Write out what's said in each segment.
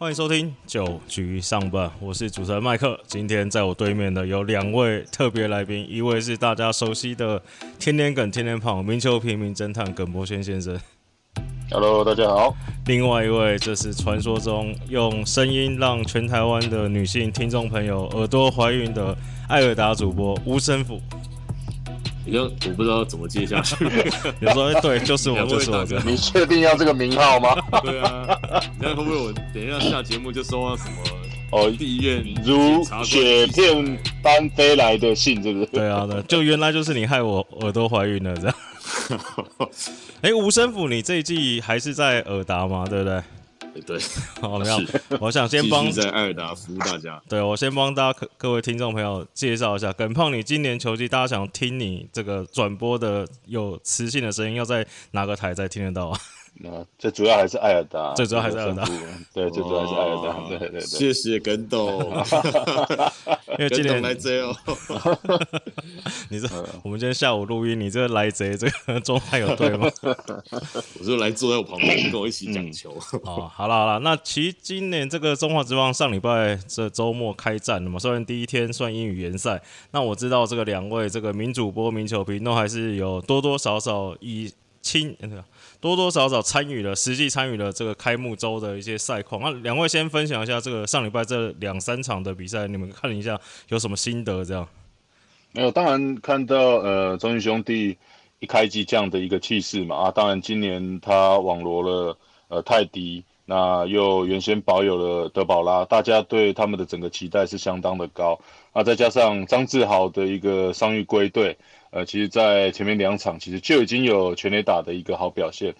欢迎收听九局上半，我是主持人麦克。今天在我对面的有两位特别来宾，一位是大家熟悉的天天梗、天天胖、名球平民侦探耿博轩先生。Hello，大家好。另外一位，这是传说中用声音让全台湾的女性听众朋友耳朵怀孕的艾尔达主播吴生福。你就我不知道怎么接下去。有说哎对，就是我，就是我。哥 你确定要这个名号吗？对啊，你看会不会我等一下下节目就收到什么哦，地院如雪片般飞来的信，是不是？对啊，对，就原来就是你害我耳朵怀孕了这样。哎，吴生府，你这一季还是在尔达吗？对不对？对，好，没有，我想先帮在艾尔达服务大家。对我先帮大家各各位听众朋友介绍一下，耿胖，你今年球季，大家想听你这个转播的有磁性的声音，要在哪个台才听得到啊？那最主要还是艾尔达，最主要还是艾尔达对，最主要还是艾尔达，哦对对对。谢谢耿董，因为今年耿董来贼哦。你这我们今天下午录音，你这个来贼这个状态有对吗？我就来坐在我旁边，跟我一起讲球。哦，好了好了，那其实今年这个中华职棒上礼拜这周末开战了嘛，虽然第一天算英语联赛，那我知道这个两位这个名主播、名球评都还是有多多少少以亲那个多多少少参与了，实际参与了这个开幕周的一些赛况。那两位先分享一下这个上礼拜这两三场的比赛，你们看一下有什么心得？这样没有，当然看到呃中信兄弟一开机这样的一个气势嘛啊，当然今年他网罗了呃泰迪，那又原先保有了德保拉，大家对他们的整个期待是相当的高啊，再加上张志豪的一个伤愈归队，呃，其实在前面两场其实就已经有全垒打的一个好表现。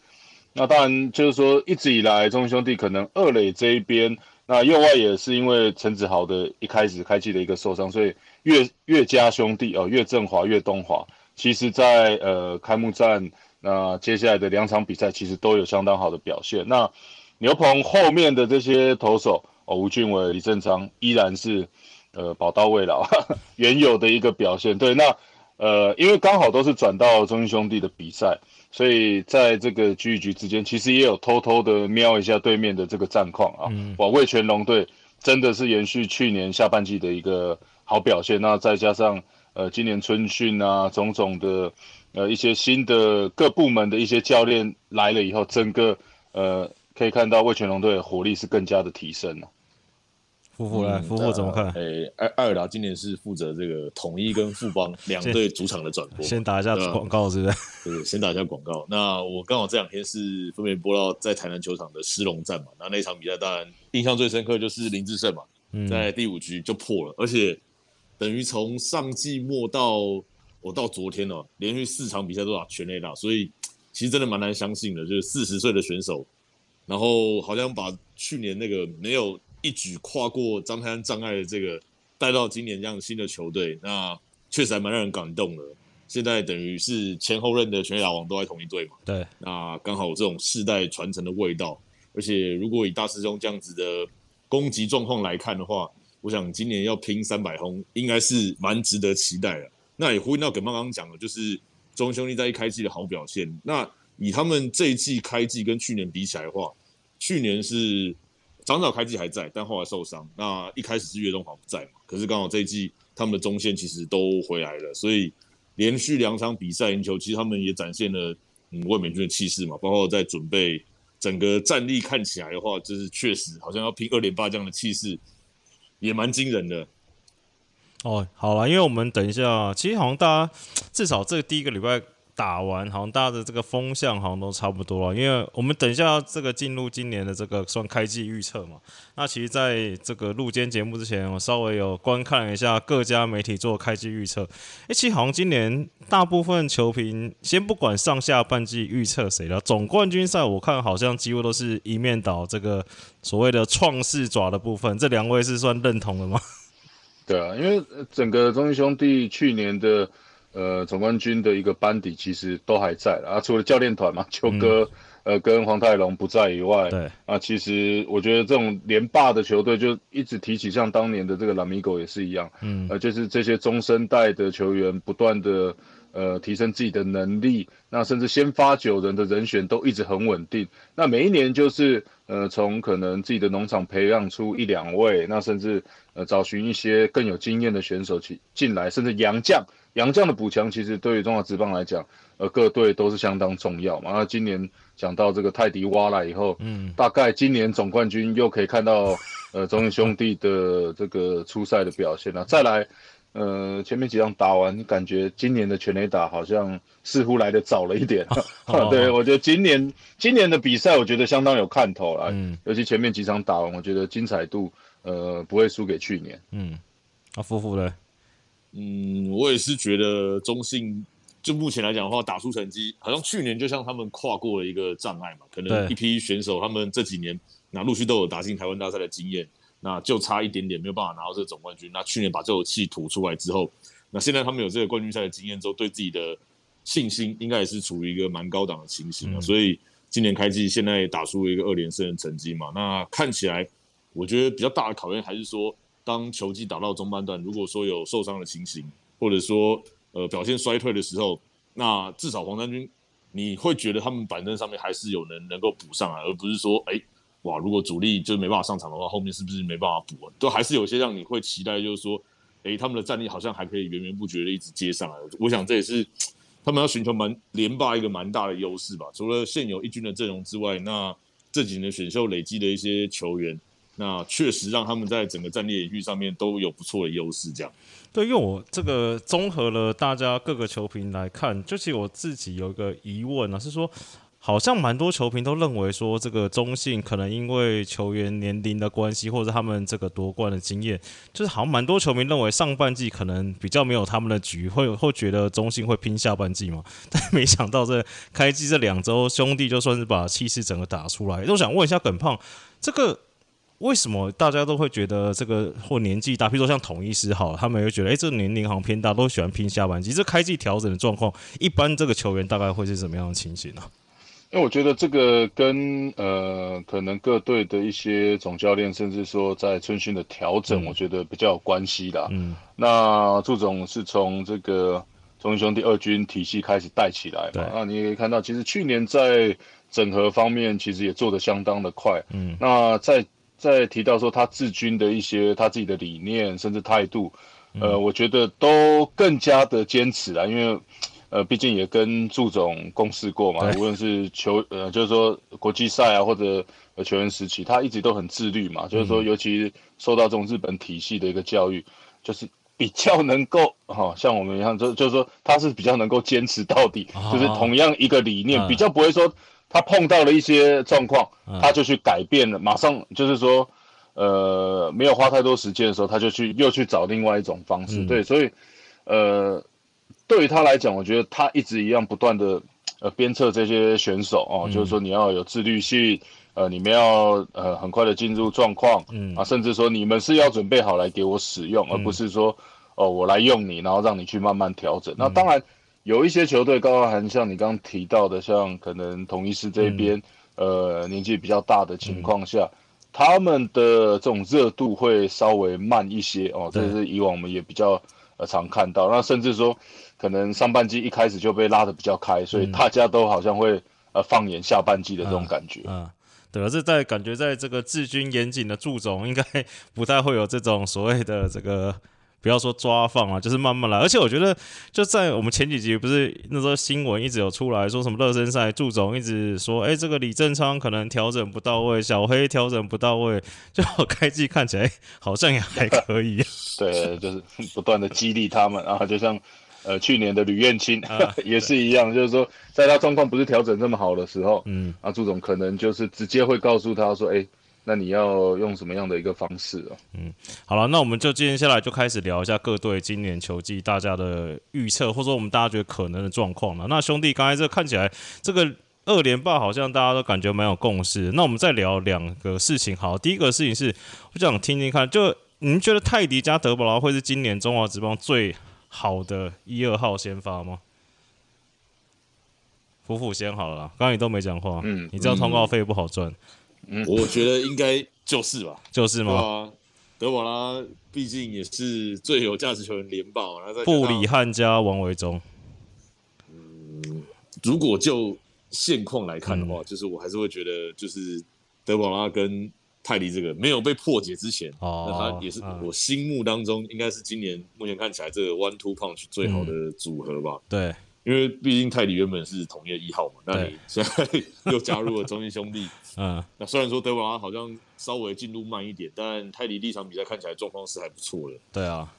那当然就是说一直以来中信兄弟可能二垒这一边。那右外也是因为陈子豪的一开始开季的一个受伤，所以岳岳家兄弟哦，岳振华、岳东华，其实在呃开幕战那接下来的两场比赛，其实都有相当好的表现。那牛棚后面的这些投手哦，吴俊伟、李正昌依然是呃宝刀未老，原有的一个表现。对，那呃因为刚好都是转到中信兄弟的比赛。所以在这个局与局之间，其实也有偷偷的瞄一下对面的这个战况啊。嗯哇，魏全龙队真的是延续去年下半季的一个好表现，那再加上呃今年春训啊种种的呃一些新的各部门的一些教练来了以后，整个呃可以看到魏全龙队的火力是更加的提升了。夫妇来，夫妇怎么看？诶，艾艾尔达今年是负责这个统一跟富邦 两队主场的转播。先打一下广告，是不是？对，先打一下广告。那我刚好这两天是分别播到在台南球场的狮龙战嘛，那那场比赛当然印象最深刻就是林志胜嘛，在第五局就破了，而且等于从上季末到我到昨天哦，连续四场比赛都打全垒打，所以其实真的蛮难相信的，就是四十岁的选手，然后好像把去年那个没有一举跨过张泰安障碍的这个带到今年这样新的球队，那确实还蛮让人感动的。现在等于是前后任的全垒打王都在同一队嘛，对，那刚好有这种世代传承的味道。而且如果以大师兄这样子的攻击状况来看的话，我想今年要拼三百轰，应该是蛮值得期待的。那也呼应到耿邦刚刚讲的，就是中兄弟在一开季的好表现。那以他们这一季开季跟去年比起来的话，去年是长早开季还在，但后来受伤。那一开始是岳东华不在嘛，可是刚好这一季他们的中线其实都回来了，所以连续两场比赛赢球，其实他们也展现了嗯卫冕军的气势嘛，包括在准备整个战力看起来的话，就是确实好像要拼二连霸这样的气势，也蛮惊人的。哦，好了，因为我们等一下，其实好像大家至少这第一个礼拜打完，好像大家的这个风向好像都差不多了。因为我们等一下这个进入今年的这个算开季预测嘛，那其实在这个录间节目之前，我稍微有观看了一下各家媒体做开季预测。诶，其实好像今年大部分球评，先不管上下半季预测谁了，总冠军赛我看好像几乎都是一面倒这个所谓的创世爪的部分。这两位是算认同的吗？对啊，因为整个中信兄弟去年的呃总冠军的一个班底其实都还在了啊，除了教练团嘛，邱哥、呃跟黄泰龙不在以外，对，啊，其实我觉得这种连霸的球队就一直提起，像当年的这个拉米狗也是一样，嗯，呃，就是这些中生代的球员不断的呃提升自己的能力，那甚至先发九人的人选都一直很稳定。那每一年就是呃从可能自己的农场培养出一两位，那甚至呃找寻一些更有经验的选手去进来，甚至洋将，洋将的补强其实对于中华职棒来讲，呃各队都是相当重要嘛。那今年讲到这个泰迪挖来以后，嗯，大概今年总冠军又可以看到呃中信兄弟的这个初赛的表现了，再来。呃，前面几场打完，感觉今年的全垒打好像似乎来的早了一点。对我觉得今年今年的比赛，我觉得相当有看头了。嗯，尤其前面几场打完，我觉得精彩度呃不会输给去年。嗯，啊，夫妇呢？嗯，我也是觉得中信就目前来讲的话，打出成绩，好像去年就像他们跨过了一个障碍嘛，可能一批选手他们这几年那陆续都有打进台湾大赛的经验。那就差一点点没有办法拿到这个总冠军。那去年把这口气吐出来之后，那现在他们有这个冠军赛的经验之后，对自己的信心应该也是处于一个蛮高档的情形啊。所以今年开季现在打出一个二连胜的成绩嘛，那看起来我觉得比较大的考验还是说，当球季打到中半段，如果说有受伤的情形，或者说呃表现衰退的时候，那至少黄山军你会觉得他们板凳上面还是有人能够补上来，而不是说哎。哇，如果主力就没办法上场的话，后面是不是没办法补？都还是有些让你会期待，就是说，哎，他们的战力好像还可以源源不绝的一直接上来。我想这也是他们要寻求蛮连霸一个蛮大的优势吧。除了现有一军的阵容之外，那这几年选秀累积的一些球员，那确实让他们在整个战力领域上面都有不错的优势。这样，对，因为我这个综合了大家各个球评来看，就其实我自己有一个疑问啊，是说。好像蛮多球评都认为说，这个中信可能因为球员年龄的关系，或者他们这个夺冠的经验，就是好像蛮多球迷认为上半季可能比较没有他们的局，会会觉得中信会拼下半季嘛？但没想到这开季这两周，兄弟就算是把气势整个打出来。我想问一下耿胖，这个为什么大家都会觉得这个或年纪大，比如说像统一师好，他们会觉得哎，这个年龄好像偏大，都喜欢拼下半季。这开季调整的状况，一般这个球员大概会是什么样的情形呢？因为我觉得这个跟呃，可能各队的一些总教练，甚至说在春训的调整，我觉得比较有关系的。嗯，那祝总是从这个中英兄弟二军体系开始带起来嘛？那你也可以看到，其实去年在整合方面，其实也做得相当的快。嗯，那在在提到说他治军的一些他自己的理念，甚至态度，呃，我觉得都更加的坚持了，因为。呃，毕竟也跟祝总共事过嘛，无论是球呃，就是说国际赛啊，或者球员时期，他一直都很自律嘛。就是说，尤其受到这种日本体系的一个教育，就是比较能够哈，像我们一样，就就是说他是比较能够坚持到底，就是同样一个理念，比较不会说他碰到了一些状况，他就去改变了，马上就是说呃，没有花太多时间的时候，他就去又去找另外一种方式。对，所以呃。对于他来讲，我觉得他一直一样不断的呃鞭策这些选手哦，就是说你要有自律性，呃，你们要呃很快的进入状况，嗯啊，甚至说你们是要准备好来给我使用，而不是说哦我来用你，然后让你去慢慢调整。那当然有一些球队，高高含像你刚刚提到的，像可能同一师这边，呃年纪比较大的情况下，他们的这种热度会稍微慢一些哦，这是以往我们也比较呃常看到，那甚至说。可能上半季一开始就被拉的比较开，所以大家都好像会呃放眼下半季的这种感觉。嗯，对，而是在感觉在这个治军严谨的祝总，应该不太会有这种所谓的这个不要说抓放啊，就是慢慢来。而且我觉得就在我们前几集不是那时候新闻一直有出来说什么热身赛，祝总一直说，哎，这个李正昌可能调整不到位，小黑调整不到位，就开季看起来好像也还可以。对，就是不断的激励他们，然后就像。呃，去年的吕彦青啊 也是一样，就是说，在他状况不是调整这么好的时候，嗯，啊，祝总可能就是直接会告诉他说，哎，那你要用什么样的一个方式啊？嗯，好了，那我们就接下来就开始聊一下各队今年球季大家的预测，或者说我们大家觉得可能的状况了。那兄弟刚才这看起来这个二连霸好像大家都感觉蛮有共识。那我们再聊两个事情，好，第一个事情是我想听听看，就您觉得泰迪加德布劳会是今年中华职棒最好的一二号先发吗？夫妇先好了，刚刚你都没讲话，嗯，你知道通告费不好赚，嗯，我觉得应该就是吧，就是吗？德瓦拉毕竟也是最有价值球员联保，然后布里汉加王维忠，嗯如果就现况来看的话，就是我还是会觉得，就是德保拉跟泰迪这个没有被破解之前，哦那他也是嗯。我心目当中应该是今年目前看起来这个 one two punch 最好的组合吧。对，因为毕竟泰迪原本是统一的一号嘛，那你现在 又加入了中信兄弟，嗯，那虽然说德保拉好像稍微进度慢一点，但泰迪第一场比赛看起来状况是还不错的。对啊，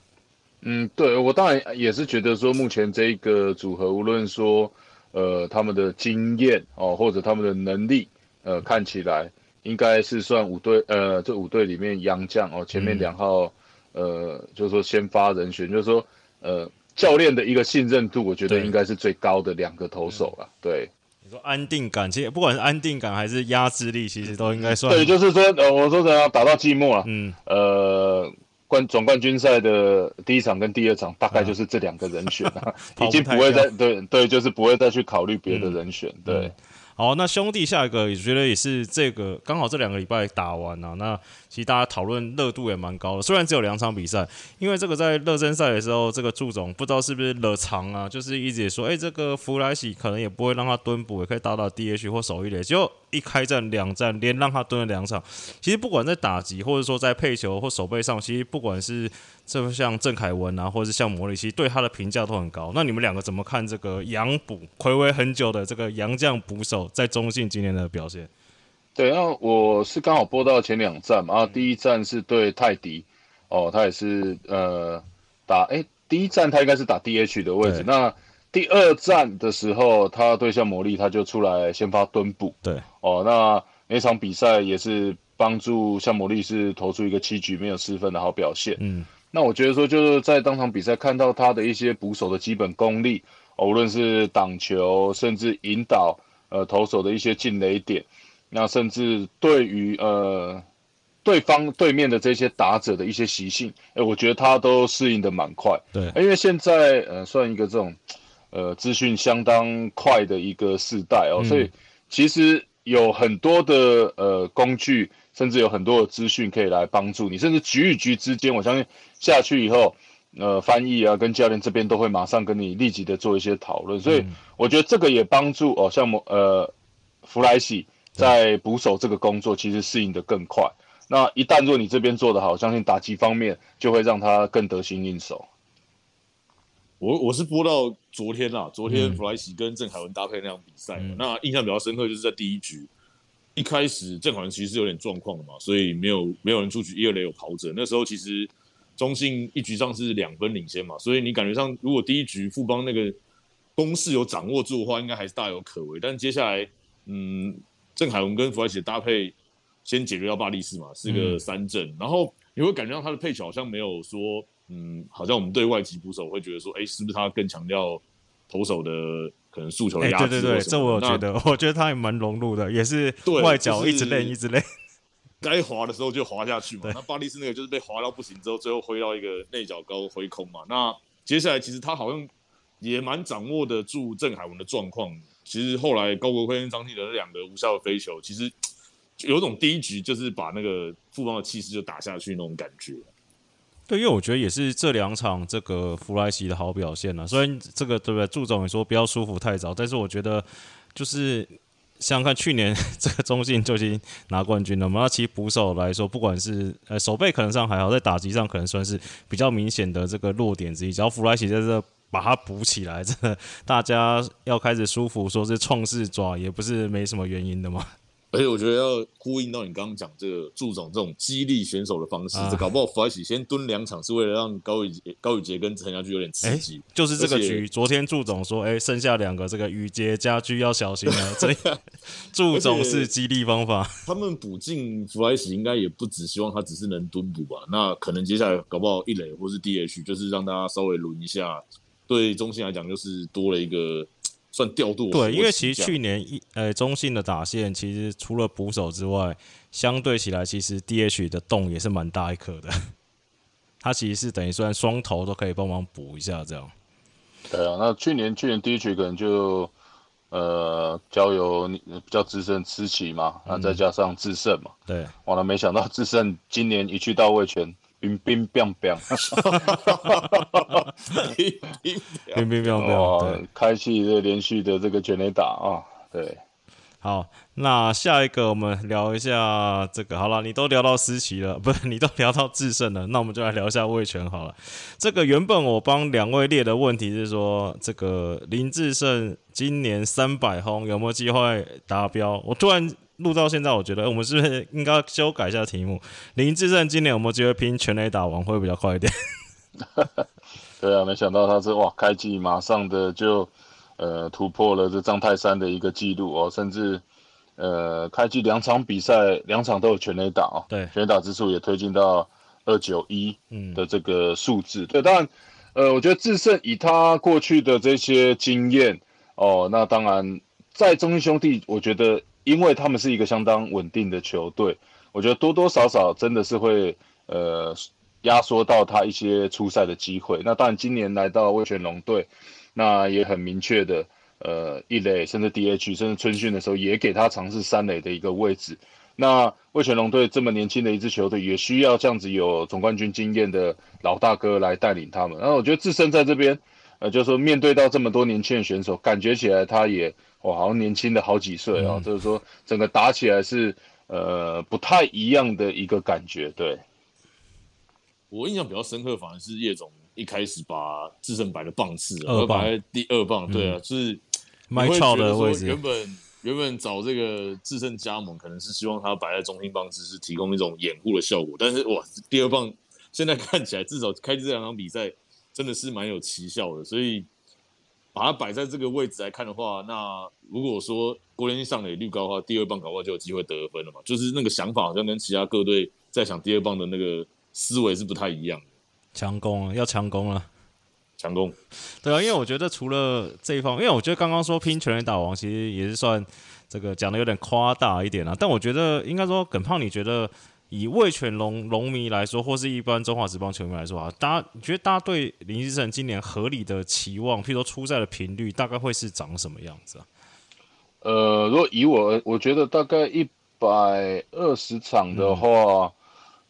嗯，对我当然也是觉得说，目前这个组合，无论说呃他们的经验哦，或者他们的能力，呃，看起来应该是算五队呃这五队里面洋将哦，前面嗯。两号、呃就是说先发人选，就是说呃教练的一个信任度，我觉得应该是最高的两个投手了。对。你说安定感，其实不管是安定感还是压制力，其实都应该算。对，就是说呃我说怎样打到季末了，嗯，呃。冠总冠军赛的第一场跟第二场，大概就是这两个人选啊，跑不已经不会再对对，就是不会再去考虑别的人选。对。嗯，好，那兄弟下一个也觉得也是这个刚好这两个礼拜打完啊，那其实大家讨论热度也蛮高的，虽然只有两场比赛，因为这个在热身赛的时候，这个祝总不知道是不是惹长啊，就是一直也说，哎、这个弗莱喜可能也不会让他蹲补，也可以打打 DH 或守一垒，就一开战两战连让他蹲了两场，其实不管在打击或者说在配球或守备上，其实不管是这像郑凯文啊，或者是像魔力，其实对他的评价都很高。那你们两个怎么看这个洋捕暌违很久的这个杨将捕手在中信今年的表现？对，那我是刚好播到前两站嘛，啊，第一站是对泰迪，哦，他也是呃打，哎，第一站他应该是打 DH 的位置，那第二站的时候，他对象魔力他就出来先发蹲捕，对，哦，那那场比赛也是帮助像魔力是投出一个七局没有失分的好表现。嗯，那我觉得说就是在当场比赛看到他的一些捕手的基本功力，哦无论是挡球，甚至引导呃投手的一些进垒点，那甚至对于呃对方对面的这些打者的一些习性，哎，我觉得他都适应的蛮快。对因为现在呃算一个这种呃资讯相当快的一个时代哦，嗯所以其实有很多的呃工具，甚至有很多的资讯可以来帮助你，甚至局与局之间，我相信下去以后，呃，翻译啊跟教练这边都会马上跟你立即的做一些讨论，所以我觉得这个也帮助哦，像某呃弗莱西在捕手这个工作其实适应的更快。那一旦若你这边做得好，相信打击方面就会让他更得心应手。我我是播到昨天啦，昨天嗯。弗莱奇跟郑凯文搭配那场比赛那印象比较深刻就是在第一局，一开始郑凯文其实是有点状况的嘛，所以没有没有人出局，一二垒有跑者，那时候其实中信一局上是两分领先嘛，所以你感觉上如果第一局富邦那个攻势有掌握住的话，应该还是大有可为，但接下来嗯，郑凯文跟弗莱奇的搭配先解决掉巴利士嘛，是个嗯。三振，然后你会感觉到他的配球好像没有说。嗯，好像我们对外籍捕手会觉得说，哎、是不是他更强调投手的可能诉求的哎、压制、对对对，这我有觉，得，我觉得他也蛮融入的，也是对外脚一直练一直练。该滑的时候就滑下去嘛。那巴利斯那个就是被滑到不行之后，最后挥到一个内角高挥空嘛。那接下来其实他好像也蛮掌握得住郑海文的状况。其实后来高国辉跟张继德那两个无效的飞球，其实有种第一局就是把那个富邦的气势就打下去那种感觉。对，因为我觉得也是这两场这个弗莱西的好表现了、虽然这个对不对，祝总也说不要舒服太早，但是我觉得就是想想看，去年 这个中信就已经拿冠军了嘛。那其实捕手来说，不管是呃手背可能上还好，在打击上可能算是比较明显的这个弱点之一。只要弗莱西在这把它补起来，真的大家要开始舒服，说是创世爪也不是没什么原因的嘛。而且我觉得要呼应到你刚刚讲这个祝总这种激励选手的方式，啊这搞不好弗莱喜先蹲两场是为了让高宇杰、高宇杰跟陈家驹有点刺激。就是这个局，昨天祝总说，哎、剩下两个这个宇杰家驹要小心了。这 祝总是激励方法，他们补进弗莱喜应该也不只希望他只是能蹲补吧？那可能接下来搞不好一垒或是 DH，就是让大家稍微轮一下。对中信来讲，就是多了一个算调度对，因为其实去年一呃中信的打线，其实除了捕手之外，相对起来，其实 DH 的洞也是蛮大一颗的。他其实是等于算双头都可以帮忙补一下这样。对啊，那去年去年第一局可能就呃交由你比较资深思琪嘛，那再加上智胜嘛，对，完了没想到智胜今年一去到位全冰冰冰冰，乒乒乒乒乓乓，哦对，，开启这连续的这个全垒打啊，对，好，那下一个我们聊一下这个。好了，你都聊到思琪了，不是你都聊到智胜了，那我们就来聊一下魏权好了。这个原本我帮两位列的问题是说，这个林志胜今年三百轰有没有机会达标？我突然录到现在，我觉得我们是不是应该修改一下题目？林志胜今年有没有机会拼全垒打王会比较快一点？对啊，没想到他是哇，开季马上的就呃突破了这张泰山的一个记录哦，甚至呃开季两场比赛两场都有全垒打哦，对全垒打之数也推进到二九一嗯，的这个数字。对，当然呃，我觉得智胜以他过去的这些经验哦，那当然在中信兄弟，我觉得因为他们是一个相当稳定的球队，我觉得多多少少真的是会呃压缩到他一些出赛的机会。那当然，今年来到魏全龙队，那也很明确的，呃，一垒甚至 DH 甚至春训的时候，也给他尝试三垒的一个位置。那魏全龙队这么年轻的一支球队，也需要这样子有总冠军经验的老大哥来带领他们。然后我觉得自身在这边，呃，就是说面对到这么多年轻的选手，感觉起来他也哇，好像年轻的好几岁啊、嗯。就是说整个打起来是呃不太一样的一个感觉，对。我印象比较深刻，反而是叶总一开始把智胜摆的棒次，二棒。而摆在第二棒，对啊，就是麦超你会觉得说的位置。原，本原本找这个智胜加盟，可能是希望他摆在中心棒次是提供一种掩护的效果，但是哇，第二棒现在看起来至少开这两场比赛真的是蛮有奇效的，所以把它摆在这个位置来看的话，那如果说郭连上垒率高的话，第二棒搞不好就有机会得分了嘛，就是那个想法好像跟其他各队在想第二棒的那个思维是不太一样的，强攻啊，要强攻了。强攻。对啊，因为我觉得除了这一方，因为我觉得刚刚说拼全垒打王，其实也是算这个讲的有点夸大一点啊。但我觉得应该说，耿胖，你觉得以魏全龙龙迷来说，或是一般中华职棒球迷来说啊，大家你觉得大家对林志胜今年合理的期望，譬如说出赛的频率，大概会是长什么样子啊？呃，如果以我，我觉得大概一百二十场的话，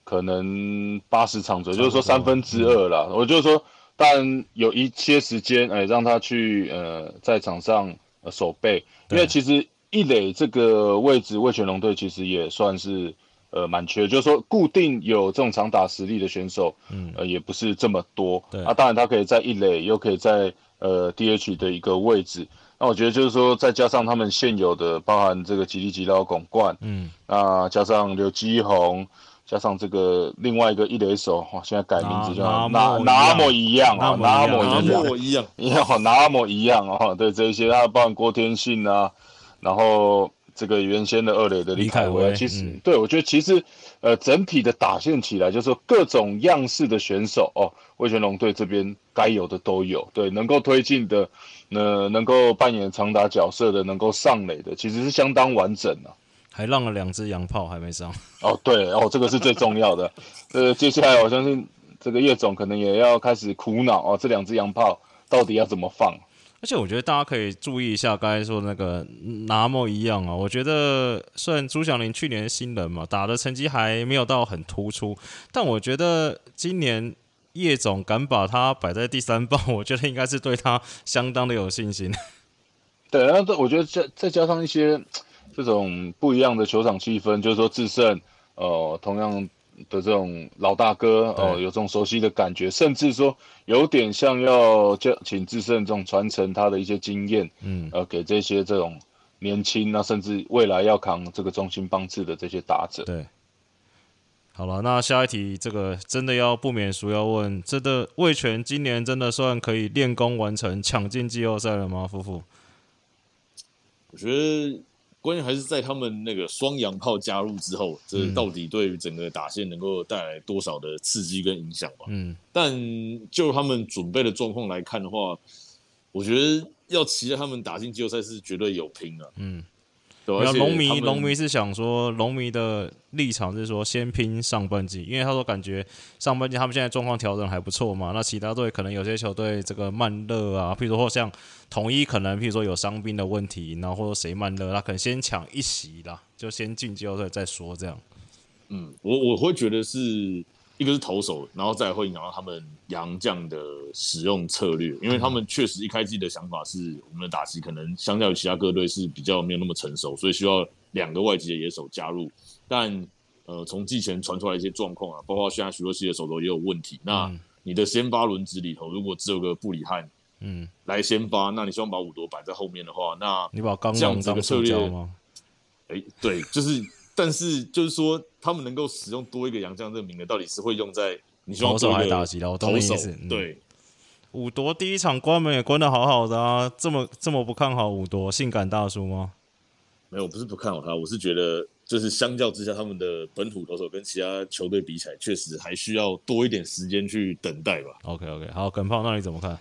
可能八十场左右，就是说三分之二啦。我就是说，当然有一些时间，哎、让他去呃在场上、呃、守备，因为其实一垒这个位置，魏全龙队其实也算是呃蛮缺，就是说固定有这种长打实力的选手，嗯呃也不是这么多。对啊，当然他可以在一垒，又可以在呃 DH 的一个位置。那我觉得就是说，再加上他们现有的，包含这个吉利吉拉拱冠，嗯，那加上刘基宏，加上这个另外一个一垒手，哇，现在改名字叫拿那那么一样啊，那那么拿么一样，莫一样，一样，那么一样哦，对这一些，他包含郭天信啊，然后这个原先的二垒的李李凯凯威其实、嗯对我觉得其实呃整体的打线起来，就是说各种样式的选手哦，魏全龙队这边该有的都有，对，能够推进的，呃，能够扮演长打角色的，能够上垒的，其实是相当完整的、还让了两只洋炮还没上，哦，对哦，这个是最重要的。呃，接下来我相信这个叶总可能也要开始苦恼哦，这两只洋炮到底要怎么放？而且我觉得大家可以注意一下刚才说那个拿莫一样啊，我觉得虽然朱祥林去年新人嘛，打的成绩还没有到很突出，但我觉得今年叶总敢把他摆在第三棒，我觉得应该是对他相当的有信心。对，然后这我觉得再再加上一些这种不一样的球场气氛，就是说制胜，呃，同样的这种老大哥哦、有这种熟悉的感觉，甚至说有点像要叫请智胜这种传承他的一些经验，嗯，呃，给这些这种年轻那甚至未来要扛这个中心帮制的这些打者。对。好了，那下一题，这个真的要不免俗要问，真的魏权今年真的算可以练功完成抢进季后赛了吗？夫妇？我觉得关键还是在他们那个双洋炮加入之后，这嗯到底对于整个打线能够带来多少的刺激跟影响吧。嗯，但就他们准备的状况来看的话，我觉得要期待他们打进季后赛是绝对有拼啊。嗯，对吧，而且然后龙迷龙迷是想说，龙迷的立场是说先拼上半季，因为他说感觉上半季他们现在状况调整还不错嘛，那其他队可能有些球队这个慢热啊，譬如说像统一可能譬如说有伤兵的问题，然后或者谁慢热，他可能先抢一席啦，就先进季后赛再说这样。嗯，我我会觉得是一个是投手，然后再会影响到他们洋将的使用策略，因为他们确实一开季的想法是，我们的打击可能相较于其他各队是比较没有那么成熟，所以需要两个外籍的野手加入。但呃，从季前传出来一些状况啊，包括现在许多系的手头也有问题。那你的先发轮子里头，如果只有个布里汉，嗯，来先发，那你希望把五夺摆在后面的话，那你把刚这样子的策略吗？哎，对，就是，但是就是说，他们能够使用多一个洋将这个名额，到底是会用在你希望投手还打击的？我懂意思。对，五夺第一场关门也关的好好的啊，这么这么不看好五夺性感大叔吗？没有，不是不看好他，我是觉得。就是相较之下，他们的本土投手跟其他球队比起来，确实还需要多一点时间去等待吧。OK OK，好，耿炮，那你怎么看？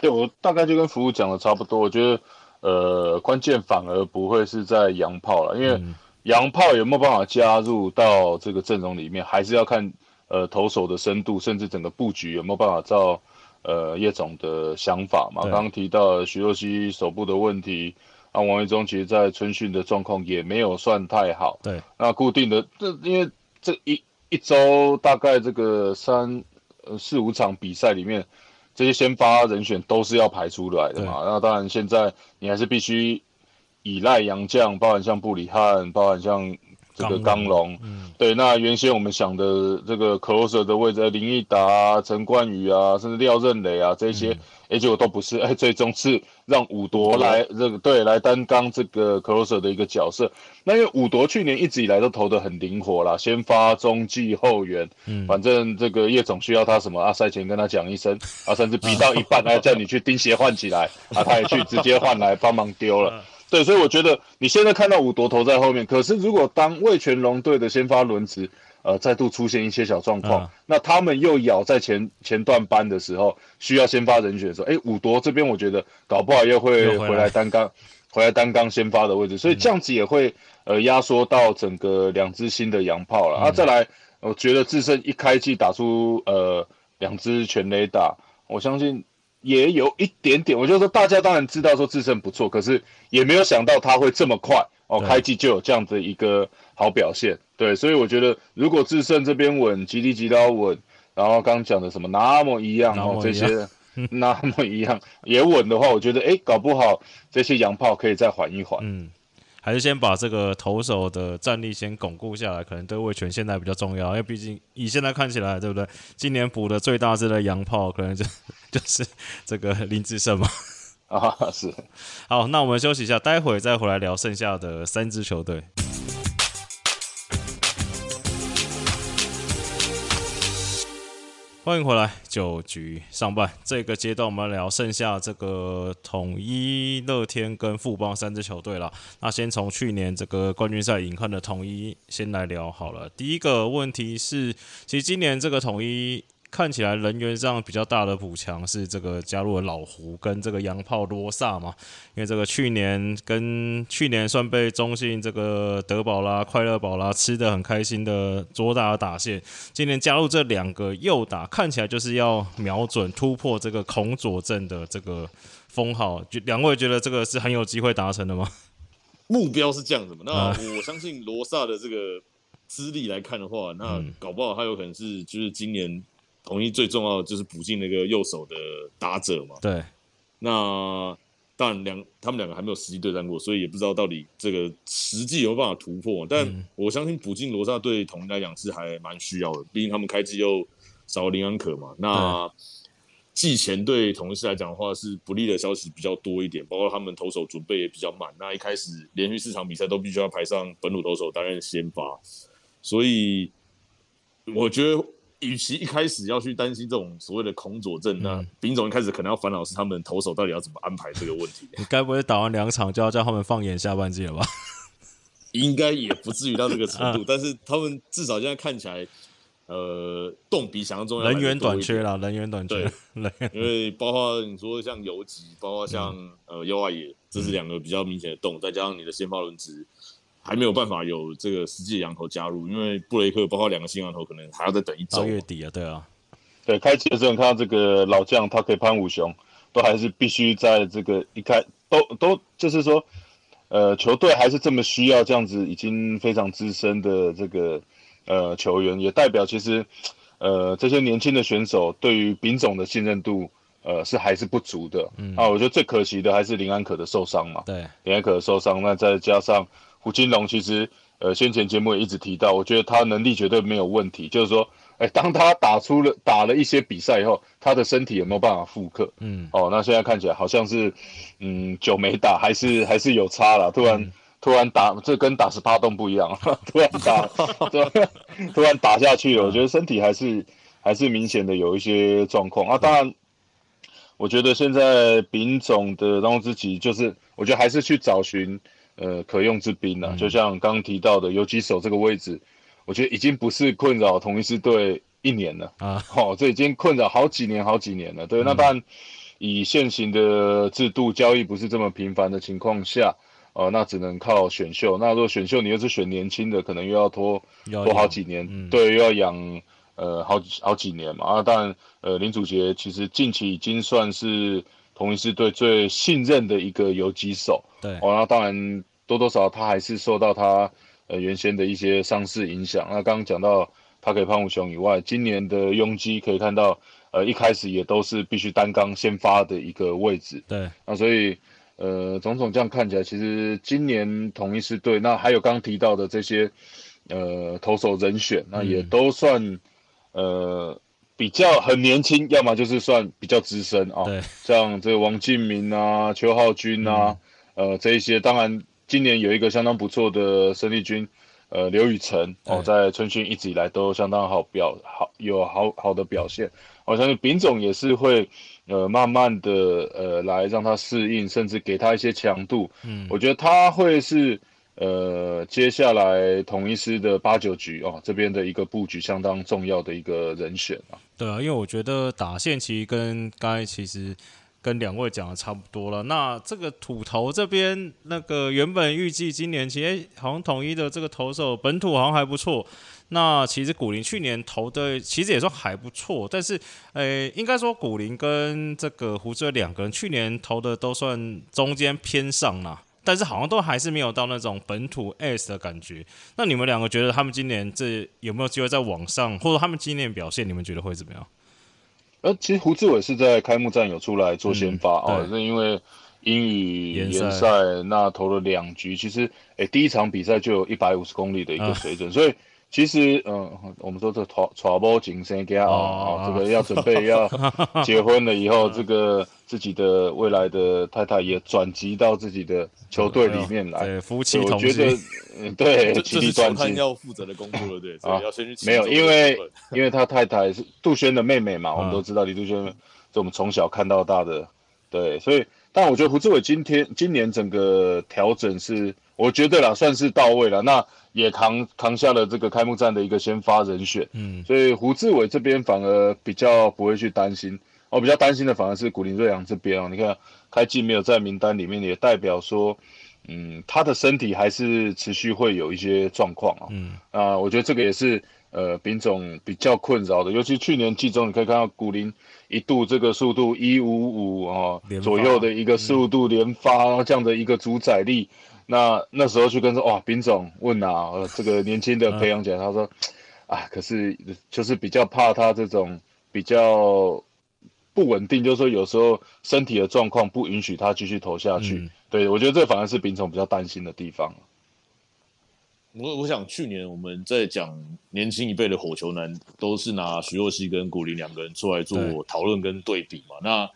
对我大概就跟服务讲的差不多。我觉得，呃，关键反而不会是在洋炮了，因为洋炮有没有办法加入到这个阵容里面，还是要看呃投手的深度，甚至整个布局有没有办法照呃叶总的想法嘛。刚刚提到徐若曦手部的问题。那王维忠其实，在春训的状况也没有算太好。对，那固定的这，因为这一一周大概这个三呃四五场比赛里面，这些先发人选都是要排出来的嘛。那当然，现在你还是必须依赖杨将，包含像布里汉，包含像。这个刚龙，对，那原先我们想的这个 closer 的位置，林毅达、啊陈冠宇啊，甚至廖任磊啊，这些，哎，结果都不是，哎，最终是让五夺来这个对来担当这个 closer 的一个角色。那因为五夺去年一直以来都投的很灵活啦，先发、中继、后援，嗯，反正这个叶总需要他什么啊，赛前跟他讲一声啊，甚至比到一半 还要叫你去钉鞋换起来啊，他也去直接换来帮忙丢了。对，所以我觉得你现在看到五夺投在后面，可是如果当魏全龙队的先发轮值，呃，再度出现一些小状况，那他们又咬在前前段班的时候，需要先发人选的时候，哎，五夺这边我觉得搞不好又会回来单刚，回来单刚先发的位置，所以这样子也会呃压缩到整个两支新的洋炮了。啊，再来，我觉得智胜一开季打出呃两支全垒打，我相信。也有一点点，我就说大家当然知道说智胜不错，可是也没有想到他会这么快哦，开季就有这样的一个好表现。对，所以我觉得如果智胜这边稳，吉利吉刀稳，然后刚讲的什么那么一样哦，这些 那么一样也稳的话，我觉得哎，搞不好这些洋炮可以再缓一缓。嗯。还是先把这个投手的战力先巩固下来，可能对魏权现在比较重要，因为毕竟以现在看起来，对不对？今年补的最大只的洋炮，可能就 就是这个林志胜嘛。啊，是。好，那我们休息一下，待会再回来聊剩下的三支球队。欢迎回来，九局上半这个阶段，我们聊剩下这个统一、乐天跟富邦三支球队了。那先从去年这个冠军赛隐恨的统一先来聊好了。第一个问题是，其实今年这个统一。看起来人员上比较大的补强是这个加入了老胡跟这个洋炮罗萨嘛，因为这个去年跟去年算被中信这个德保啦、快乐宝啦吃的很开心的卓达打线，今年加入这两个右打，看起来就是要瞄准突破这个孔佐镇的这个封号，就两位觉得这个是很有机会达成的吗？目标是这样子嘛？那我相信罗萨的这个资历来看的话，那搞不好他有可能是就是今年。统一最重要的就是补进那个右手的打者嘛。对，那当然两他们两个还没有实际对战过，所以也不知道到底这个实际有办法突破。但我相信补进罗萨对统一来讲是还蛮需要的，毕竟他们开机又少了林安可嘛。那季前对统一师来讲的话是不利的消息比较多一点，包括他们投手准备也比较慢。那一开始连续四场比赛都必须要排上本土投手担任先发，所以我觉得。与其一开始要去担心这种所谓的恐左症，那丙总一开始可能要烦恼是他们投手到底要怎么安排这个问题。你该不会打完两场就要叫他们放眼下半季了吧？应该也不至于到这个程度，但是他们至少现在看起来，呃，动比想象中要人员短缺啦，人员短缺。对，因为包括你说像游击，包括像呃优爱野，这是两个比较明显的动，再加上你的先发轮值。还没有办法有这个实际的羊头加入，因为布雷克包括两个新羊头，可能还要再等一周。月底啊，对啊，对，开季的时候看到这个老将，他可以攀五雄，都还是必须在这个一开都都就是说，呃，球队还是这么需要这样子已经非常资深的这个呃球员，也代表其实呃，这些年轻的选手对于丙总的信任度，呃，是还是不足的。嗯，啊，我觉得最可惜的还是林安可的受伤嘛。对，林安可的受伤，那再加上胡金龙，其实呃，先前节目也一直提到，我觉得他能力绝对没有问题，就是说，哎，当他打出了打了一些比赛以后，他的身体有没有办法复刻？嗯，哦，那现在看起来好像是，嗯，久没打，还是还是有差了，突然。突然打，这跟打十八洞不一样。突然打，突然 突然打下去了，我觉得身体还是还是明显的有一些状况啊。当然，我觉得现在丙总的当务之急就是，我觉得还是去找寻呃可用之兵了。就像刚刚提到的游击手这个位置，我觉得已经不是困扰同一支队一年了啊。好，这已经困扰好几年好几年了。对，那当然以现行的制度交易不是这么频繁的情况下。哦，那只能靠选秀。那如果选秀你又是选年轻的，可能又要拖拖好几年，对，又要养呃好几好几年嘛。啊，当然，呃，林祖杰其实近期已经算是同一支队最信任的一个游击手。对，哦，那当然多多少少他还是受到他呃原先的一些伤势影响。那刚刚讲到他可以胖虎熊以外，今年的拥基可以看到，呃，一开始也都是必须单刚先发的一个位置。对，那所以。呃，种种这样看起来，其实今年同一师队，那还有刚提到的这些，呃，投手人选，那也都算，呃，比较很年轻，要么就是算比较资深啊。对。像这个王敬明啊、邱浩军啊，呃，这一些，当然今年有一个相当不错的生力军，呃，刘宇辰哦，在春训一直以来都相当好表，好有好好的表现。我相信丙总也是会。呃，慢慢的，呃，来让他适应，甚至给他一些强度。嗯，我觉得他会是，呃，接下来统一师的八九局哦，这边的一个布局相当重要的一个人选啊。对啊，因为我觉得打线其实跟刚才其实跟两位讲的差不多了。那这个土头这边，那个原本预计今年其实好像统一的这个投手本土好像还不错。那其实古林去年投的其实也算还不错，但是，呃，应该说古林跟这个胡志两个人去年投的都算中间偏上啦，但是好像都还是没有到那种本土 S 的感觉。那你们两个觉得他们今年这有没有机会在网上，或者他们今年表现，你们觉得会怎么样？呃，其实胡志伟是在开幕战有出来做先发啊，是因为英语联赛那投了两局，其实，哎，第一场比赛就有一百五十公里的一个水准，所以。其实，嗯，我们说这传传播精神给他哦，这个要准备要结婚了以后，这个自己的未来的太太也转籍到自己的球队里面来，对夫妻同心。嗯，对，这是转基要负责的工作了，对啊，要先去没有，因为因为他太太是杜轩的妹妹嘛，我们都知道李杜轩，是我们从小看到大的，对，所以，但我觉得胡志伟今天今年整个调整是，我觉得啦，算是到位了。那。也扛扛下了这个开幕战的一个先发人选，嗯，所以胡志伟这边反而比较不会去担心，我比较担心的反而是古林瑞阳这边哦，你看开季没有在名单里面，也代表说，嗯，他的身体还是持续会有一些状况啊，嗯，啊，我觉得这个也是呃丙总比较困扰的，尤其去年季中你可以看到古林一度这个速度一五五啊左右的一个速度连发这样的一个主宰力。那那时候去跟说哇，兵总问啊，这个年轻的培养起来，他说，啊，可是就是比较怕他这种比较不稳定，就是说有时候身体的状况不允许他继续投下去。对我觉得这反而是兵总比较担心的地方。我我想去年我们在讲年轻一辈的火球男，都是拿徐若曦跟古林两个人出来做讨论跟对比嘛。那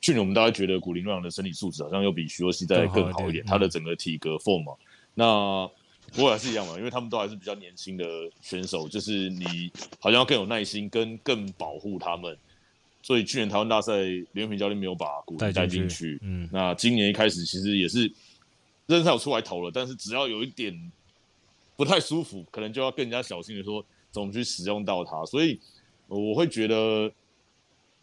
去年我们大家觉得古林瑞阳的身体素质好像又比徐若曦再更好一点，他的整个体格 form 嘛，那不过还是一样嘛，因为他们都还是比较年轻的选手，就是你好像要更有耐心，跟更保护他们。所以去年台湾大赛，刘平教练没有把古林带进去。嗯，那今年一开始其实也是任少出来投了，但是只要有一点不太舒服，可能就要更加小心的说怎么去使用到它。所以我会觉得。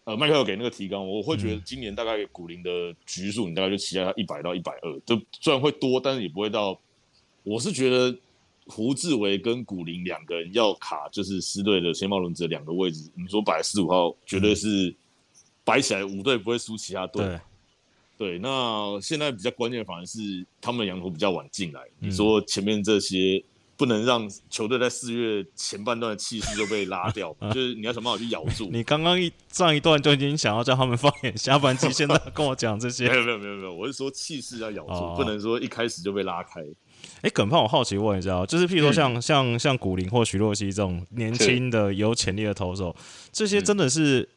呃，麦克尔给那个提纲，我会觉得今年大概古林的局数，你大概就期待他一百到一百二，就虽然会多，但是也不会到。我是觉得胡志伟跟古林两个人要卡，就是四队的先发轮子两个位置，你说摆四五号，绝对是摆起来五队不会输其他队。对，那现在比较关键的反而是他们羊驼比较晚进来，你说前面这些不能让球队在四月前半段的气势就被拉掉，就是你要想办法去咬住。你刚刚一上一段就已经想要叫他们放眼下半季，现在跟我讲这些，没有没有没有没有，我是说气势要咬住，不能说一开始就被拉开。哎，耿胖，我好奇问一下，就是譬如说像像像古林或徐若曦这种年轻的有潜力的投手，这些真的是。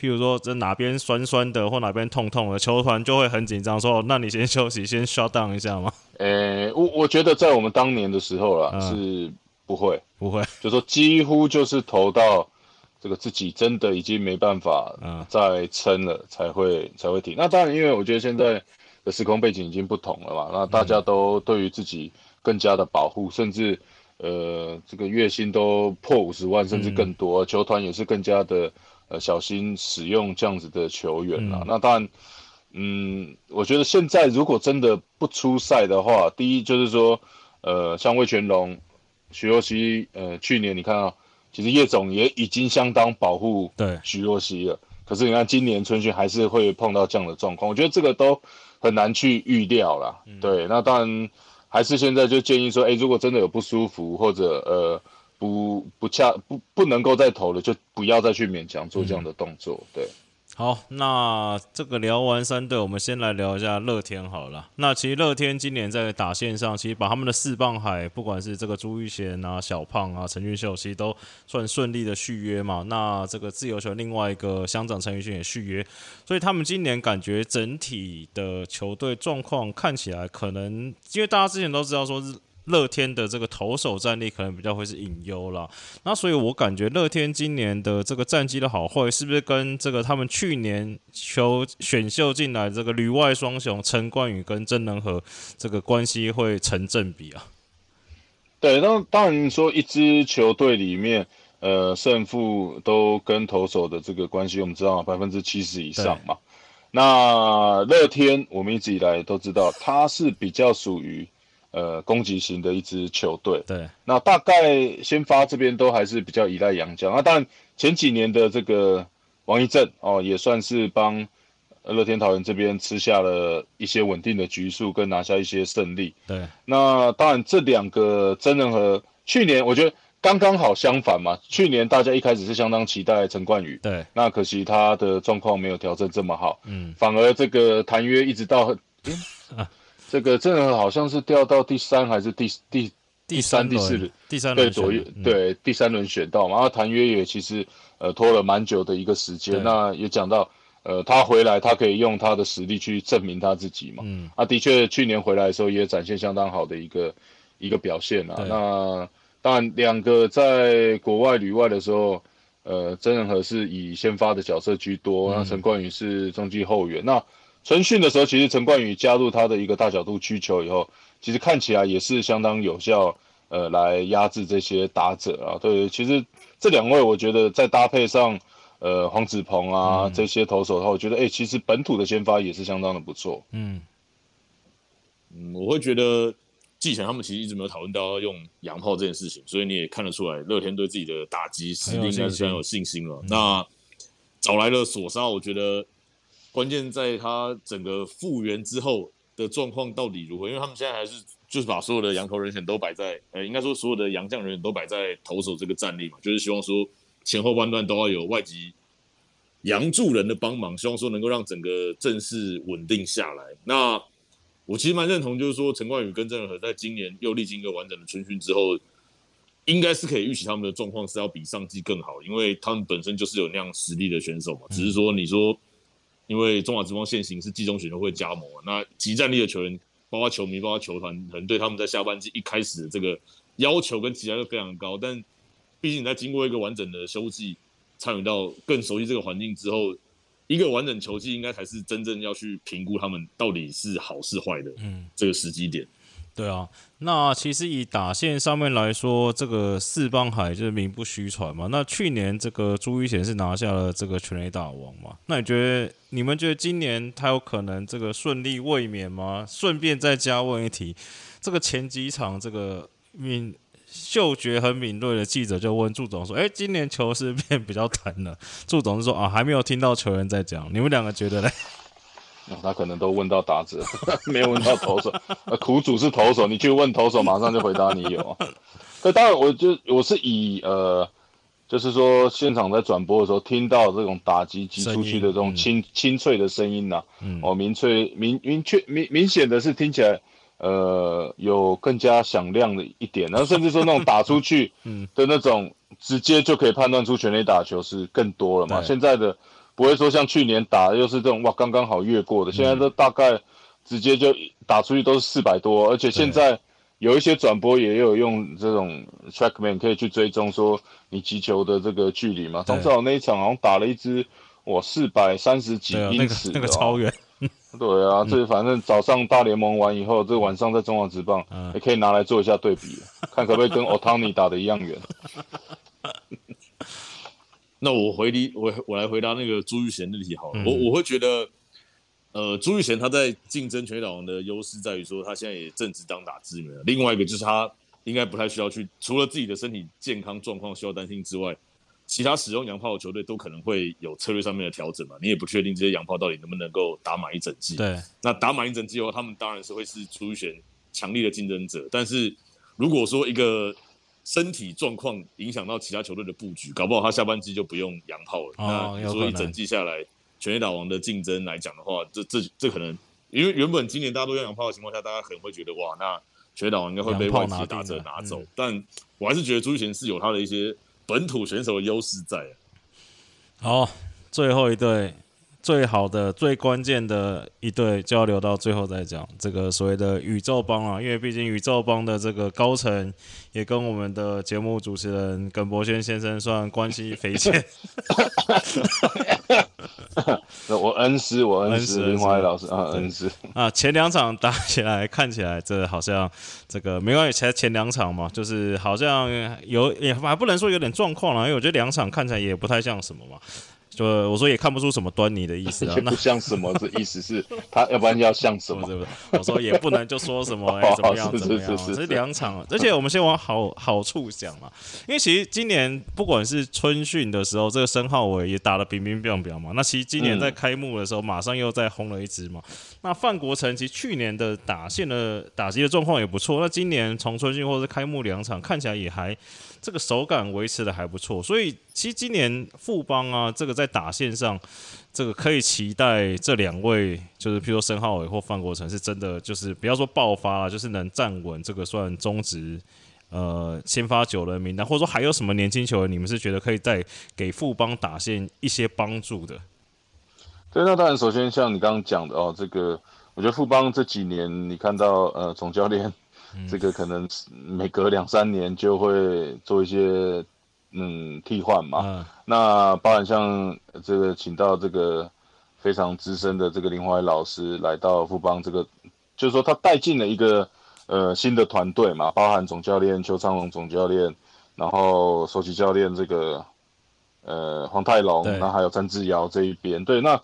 譬如说，这哪边酸酸的或哪边痛痛的，球团就会很紧张，说：“那你先休息，先 shut down 一下吗？” 呃，我我觉得在我们当年的时候啦，是不会不会，就说几乎就是投到这个自己真的已经没办法再撑了，才会才会停。那当然，因为我觉得现在的时空背景已经不同了嘛，那大家都对于自己更加的保护，甚至呃，这个月薪都破五十万，甚至更多，球团也是更加的。呃，小心使用这样子的球员啊。那当然，嗯，我觉得现在如果真的不出赛的话，第一就是说，呃，像魏全龙、徐若曦，呃，去年你看啊，其实叶总也已经相当保护对徐若曦了。可是你看今年春训还是会碰到这样的状况，我觉得这个都很难去预料啦。对，那当然还是现在就建议说，哎，如果真的有不舒服或者呃。不不恰不不能够再投了，就不要再去勉强做这样的动作。对，好，那这个聊完三队，我们先来聊一下乐天好了。那其实乐天今年在打线上，其实把他们的四棒海，不管是这个朱玉贤啊、小胖啊、陈俊秀，其实都算顺利的续约嘛。那这个自由球另外一个乡长陈宇勋也续约，所以他们今年感觉整体的球队状况看起来可能，因为大家之前都知道说。乐天的这个投手战力可能比较会是隐忧了，那所以我感觉乐天今年的这个战绩的好坏，是不是跟这个他们去年球选秀进来这个旅外双雄陈冠宇跟曾能和这个关系会成正比啊？对，那当然说一支球队里面，呃，胜负都跟投手的这个关系，我们知道百分之七十以上嘛。那乐天我们一直以来都知道，它是比较属于。呃，攻击型的一支球队。对，那大概先发这边都还是比较依赖杨将。那当然前几年的这个王一正哦，也算是帮乐天桃园这边吃下了一些稳定的局数，跟拿下一些胜利。对，那当然这两个真人和去年我觉得刚刚好相反嘛。去年大家一开始是相当期待陈冠宇，对，那可惜他的状况没有调整这么好，嗯，反而这个谈约一直到。这个郑和好像是掉到第三还是第第第三第四轮。第三对左右对第三轮选到嘛，然后谈约也其实呃拖了蛮久的一个时间，那也讲到呃他回来他可以用他的实力去证明他自己嘛，嗯，啊的确去年回来的时候也展现相当好的一个一个表现啊，那当然两个在国外旅外的时候，呃曾仁和是以先发的角色居多，那陈冠宇是中继后援，那。春训的时候，其实陈冠宇加入他的一个大角度曲球以后，其实看起来也是相当有效，呃，来压制这些打者啊。对，其实这两位我觉得在搭配上，呃，黄子鹏啊这些投手的话，我觉得哎，其实本土的先发也是相当的不错。嗯，嗯，我会觉得季前他们其实一直没有讨论到要用洋炮这件事情，所以你也看得出来，乐天对自己的打击实力应该是非常有信心了。那找来了索沙，我觉得。关键在他整个复原之后的状况到底如何？因为他们现在还是就是把所有的羊头人选都摆在，呃，应该说所有的洋将人选都摆在投手这个战力嘛，就是希望说前后半段都要有外籍洋助人的帮忙，希望说能够让整个阵势稳定下来。那我其实蛮认同，就是说陈冠宇跟郑仁和在今年又历经一个完整的春训之后，应该是可以预期他们的状况是要比上季更好，因为他们本身就是有那样实力的选手嘛。只是说你说。因为中华之光现行是季中选秀会加盟啊，那极战力的球员，包括球迷，包括球团，可能对他们在下半季一开始的这个要求跟期待都非常高。但毕竟你在经过一个完整的休季，参与到更熟悉这个环境之后，一个完整球季应该才是真正要去评估他们到底是好是坏的，嗯，这个时机点。对啊，那其实以打线上面来说，这个四邦海就是名不虚传嘛。那去年这个朱一贤是拿下了这个全垒打王嘛？那你觉得你们觉得今年他有可能这个顺利卫冕吗？顺便再加问一题，这个前几场这个敏嗅觉很敏锐的记者就问祝总说：“哎，今年球是变比较疼了？”祝总是说：“啊，还没有听到球员在讲。”你们两个觉得嘞？哦他可能都问到打者，没有问到投手。呃，苦主是投手，你去问投手，马上就回答你有啊。那当然，我就我是以呃，就是说现场在转播的时候听到这种打击击出去的这种清清脆的声音呐，哦，明脆明明确明明显的是听起来呃有更加响亮的一点，然后甚至说那种打出去 的那种直接就可以判断出全力打球是更多了嘛。现在的不会说像去年打又是这种哇刚刚好越过的，现在都大概直接就打出去都是四百多，而且现在。有一些转播也有用这种 trackman 可以去追踪说你击球的这个距离嘛。张志豪那一场好像打了一支哇四百三十几英尺，那个超远。对啊，这反正早上大联盟完以后，这晚上在中华职棒也可以拿来做一下对比，看可不可以跟 Otani 打的一样远。那我回答我我来回答那个朱玉贤的题好了，我我会觉得。呃，朱玉贤他在竞争全垒打王的优势在于说，他现在也正值当打之年。另外一个就是他应该不太需要去，除了自己的身体健康状况需要担心之外，其他使用洋炮的球队都可能会有策略上面的调整嘛。你也不确定这些洋炮到底能不能够打满一整季。对，那打满一整季后，他们当然是会是朱玉贤强力的竞争者。但是如果说一个身体状况影响到其他球队的布局，搞不好他下半季就不用洋炮了。那所以整季下来。全垒打王的竞争来讲的话，这这这可能，因为原本今年大家都用洋炮的情况下，大家可能会觉得哇，那全垒打王应该会被外籍打者拿走。但我还是觉得朱贤是有他的一些本土选手的优势在。好，最后一队。最好的、最关键的一对就要留到最后再讲。这个所谓的宇宙帮啊，因为毕竟宇宙帮的这个高层也跟我们的节目主持人耿博轩先生算关系匪浅。我恩师，我恩师林华老师啊，恩师啊。前两场打起来，看起来这好像这个没关系，前前两场嘛，就是好像有也还不能说有点状况了，因为我觉得两场看起来也不太像什么嘛。就我说也看不出什么端倪的意思啊，不像什么，这意思 是他要不然要像什么？我说也不能就说什么 哎怎么样怎么样，这两场，而且我们先往好好处想嘛，因为其实今年不管是春训的时候，这个申浩伟也打得冰冰冰冰嘛，那其实今年在开幕的时候马上又再轰了一支嘛，那范国成其实去年的打线的打击的状况也不错，那今年从春训或者开幕两场看起来也还。这个手感维持的还不错，所以其实今年富邦啊，这个在打线上，这个可以期待这两位，就是譬如说申浩伟或范国成，是真的就是不要说爆发了，就是能站稳这个算中职呃先发九人名单，或者说还有什么年轻球员，你们是觉得可以再给富邦打线一些帮助的？对，那当然，首先像你刚刚讲的哦，这个我觉得富邦这几年你看到呃总教练。这个可能每隔两三年就会做一些嗯替换嘛。那包含像这个请到这个非常资深的这个林怀老师来到富邦，这个就是说他带进了一个呃新的团队嘛，包含总教练邱昌龙总教练，然后首席教练这个呃黄泰龙，那还有詹志尧这一边。对，那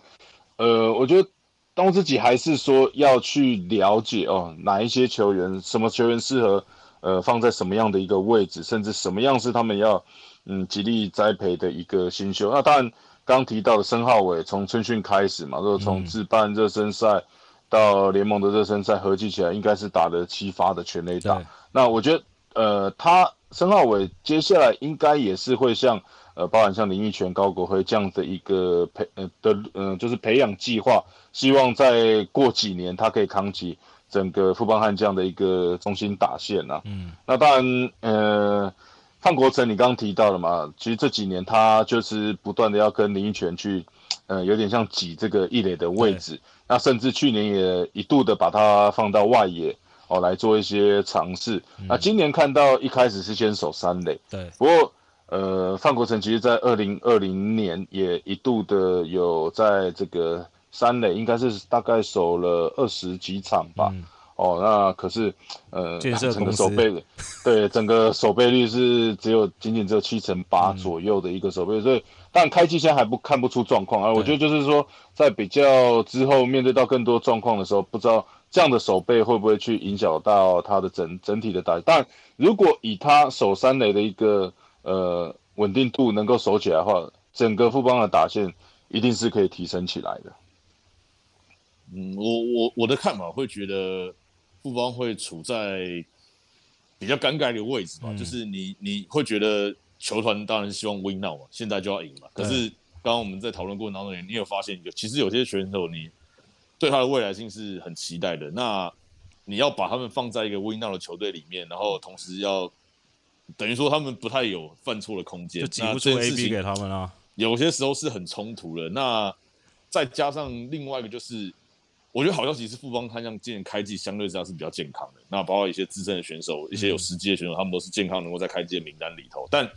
呃我觉得。当自己还是说要去了解哦，哪一些球员，什么球员适合，呃，放在什么样的一个位置，甚至什么样是他们要，嗯，极力栽培的一个新秀。那当然，刚提到的申浩伟，从春训开始嘛，如果从自办热身赛到联盟的热身赛合计起来，应该是打了七发的全垒打。那我觉得，呃，他申浩伟接下来应该也是会像。呃，包含像林奕泉、高国辉这样的一个培呃的嗯，就是培养计划，希望再过几年他可以扛起整个富邦悍将的一个中心打线呐。嗯，那当然，呃，范国成你刚刚提到了嘛，其实这几年他就是不断的要跟林奕泉去，呃，有点像挤这个一垒的位置，那甚至去年也一度的把他放到外野哦来做一些尝试。那今年看到一开始是先守三垒，对，不过。呃，范国成其实，在二零二零年也一度的有在这个三垒，应该是大概守了二十几场吧。哦，那可是，呃，整个守备，对，整个守备率是只有仅仅只有七成八左右的一个守备，所以，但开机现在还不看不出状况啊。我觉得就是说，在比较之后面对到更多状况的时候，不知道这样的守备会不会去影响到他的整整体的打。但如果以他守三垒的一个呃，稳定度能够守起来的话，整个富邦的打线一定是可以提升起来的。嗯，我我我的看法会觉得富邦会处在比较尴尬的位置嘛，嗯就是你你会觉得球团当然希望 win now 嘛，现在就要赢嘛。可是刚刚我们在讨论过程当中，你有发现有其实有些选手你对他的未来性是很期待的，那你要把他们放在一个 win now 的球队里面，然后同时要等于说他们不太有犯错的空间，就挤那不出这件 A 事 B 情给他们啊。有些时候是很冲突的。那再加上另外一个就是，我觉得好消息是富邦悍将今年开季相对之下是比较健康的。那包括一些资深的选手、一些有实际的选手，他们都是健康能够在开季的名单里头。但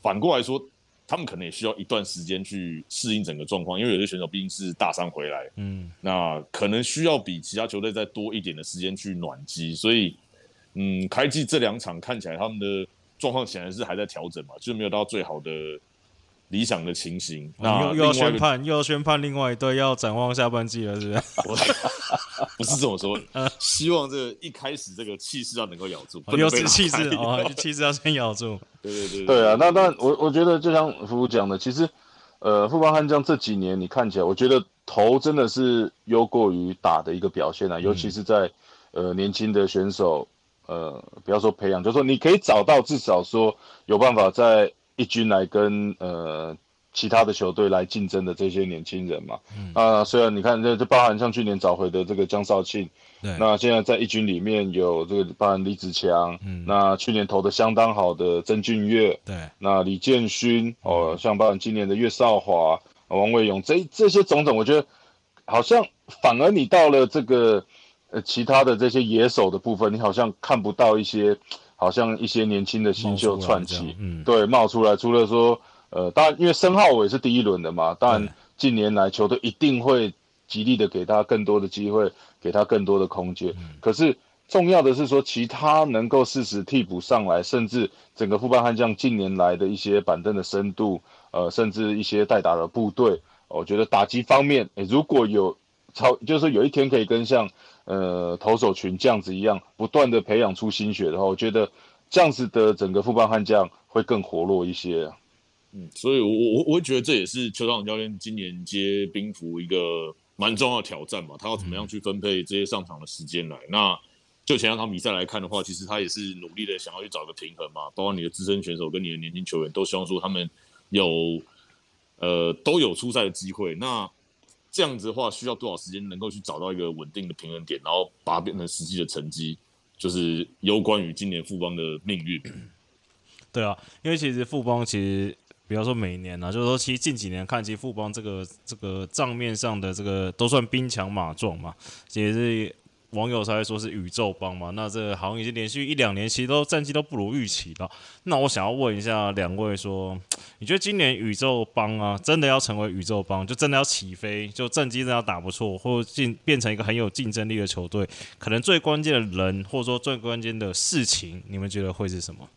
反过来说，他们可能也需要一段时间去适应整个状况，因为有些选手毕竟是大伤回来，嗯，那可能需要比其他球队再多一点的时间去暖机。所以，嗯，开季这两场看起来他们的状况显然是还在调整嘛，就是没有到最好的理想的情形。那哦又又要宣判，又要宣判另外一队要展望下半季了，是不是？不是这么说，希望这个一开始这个气势要能够咬住，不又是气势拉开哦，气势要先咬住。对对对对啊，那那，我我觉得就像福福讲的，其实，呃，富邦悍将这几年你看起来，我觉得投真的是优过于打的一个表现啊，尤其是在呃年轻的选手，呃，不要说培养，就是说你可以找到至少说有办法在一军来跟呃其他的球队来竞争的这些年轻人嘛。啊、虽然你看这这包含像去年找回的这个江少庆，对，那现在在一军里面有这个包含李子强，嗯。那去年投的相当好的曾俊岳，对，那李建勋哦，像包含今年的岳少华、王卫勇，这这些种种，我觉得好像反而你到了这个呃其他的这些野手的部分，你好像看不到一些好像一些年轻的新秀窜起，嗯，对，冒出来。除了说呃，当然因为申浩伟是第一轮的嘛，当然近年来球队一定会极力的给他更多的机会，给他更多的空间。可是重要的是说，其他能够适时替补上来，甚至整个富邦悍将近年来的一些板凳的深度，呃，甚至一些代打的部队，我觉得打击方面，诶如果有超，就是说有一天可以跟像呃投手群这样子一样，不断的培养出新血的话，我觉得这样子的整个富邦悍将会更活络一些。嗯，所以我我我会觉得这也是邱道长教练今年接兵符一个蛮重要的挑战嘛，他要怎么样去分配这些上场的时间来。那就前两场比赛来看的话，其实他也是努力的想要去找个平衡嘛，包括你的资深选手跟你的年轻球员都希望说他们有呃都有出赛的机会。那这样子的话，需要多少时间能够去找到一个稳定的平衡点，然后把它变成实际的成绩，就是攸关于今年富邦的命运。对啊，因为其实富邦其实比方说每年啊，就是说其实近几年看，其实富邦这个这个账面上的这个都算兵强马壮嘛，也是网友才会说是宇宙帮嘛。那这好像已经连续一两年，其实都战绩都不如预期了。那我想要问一下两位说，你觉得今年宇宙帮啊，真的要成为宇宙帮，就真的要起飞，就战绩真的要打不错，或者进变成一个很有竞争力的球队，可能最关键的人，或者说最关键的事情，你们觉得会是什么？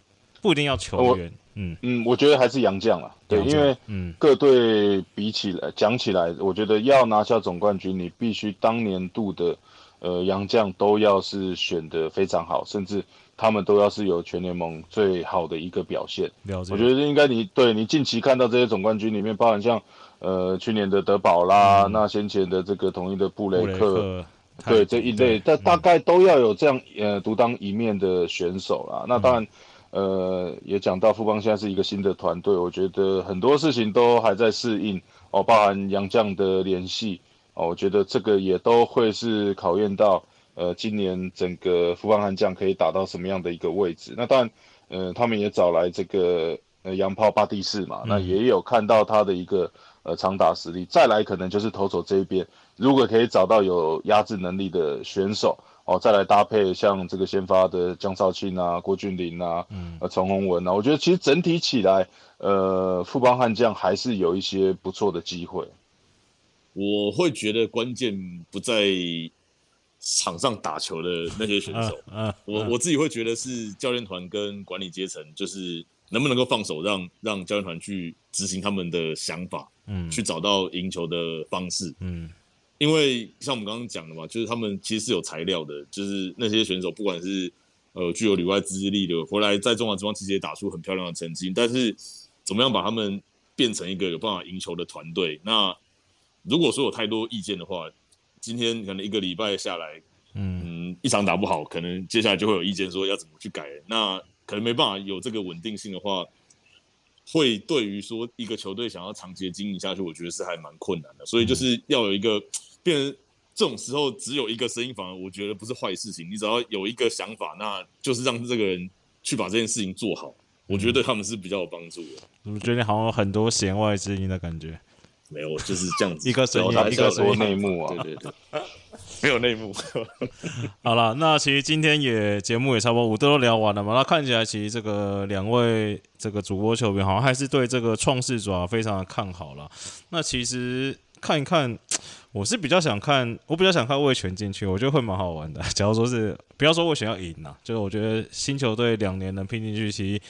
不一定要球员，嗯嗯，我觉得还是洋将啦，对，因为嗯各队比起来讲起来，我觉得要拿下总冠军，你必须当年度的呃杨将都要是选的非常好，甚至他们都要是有全联盟最好的一个表现。了解。我觉得应该你对你近期看到这些总冠军里面，包含像呃去年的德保啦，那先前的这个统一的布雷克，对这一类，但大嗯概都要有这样呃独当一面的选手啦。那当然，呃，也讲到富邦现在是一个新的团队，我觉得很多事情都还在适应哦，包含杨将的联系哦，我觉得这个也都会是考验到呃今年整个富邦悍将可以打到什么样的一个位置。那当然，呃，他们也找来这个呃洋炮巴蒂士嘛，那也有看到他的一个呃长打实力。再来可能就是投手这一边，如果可以找到有压制能力的选手哦，再来搭配像这个先发的江少庆啊、郭俊麟啊、嗯呃陈宏文啊，我觉得其实整体起来，呃，富邦悍将还是有一些不错的机会。我会觉得关键不在场上打球的那些选手，啊，我我自己会觉得是教练团跟管理阶层，就是能不能够放手让让教练团去执行他们的想法，嗯去找到赢球的方式。嗯因为像我们刚刚讲的嘛，就是他们其实是有材料的，就是那些选手不管是呃具有里外资历的，回来在中华职棒其实也打出很漂亮的成绩，但是怎么样把他们变成一个有办法赢球的团队？那如果说有太多意见的话，今天可能一个礼拜下来，嗯嗯，一场打不好，可能接下来就会有意见说要怎么去改。那可能没办法有这个稳定性的话，会对于说一个球队想要长期的经营下去，我觉得是还蛮困难的。所以就是要有一个变成这种时候只有一个声音，反而我觉得不是坏事情。你只要有一个想法，那就是让这个人去把这件事情做好。我觉得对他们是比较有帮助的。我觉得你好像有很多弦外之音的感觉。没有，就是这样子。一个声音一个说内幕啊对对对，没有内幕。好了，那其实今天也节目也差不多，我都聊完了嘛。那看起来其实这个两位这个主播球员好像还是对这个创世爪非常的看好了。那其实看一看，我是比较想看，我比较想看魏权进去，我觉得会蛮好玩的。假如说是不要说魏权要赢呐，就是我觉得新球队两年能拼进去，其实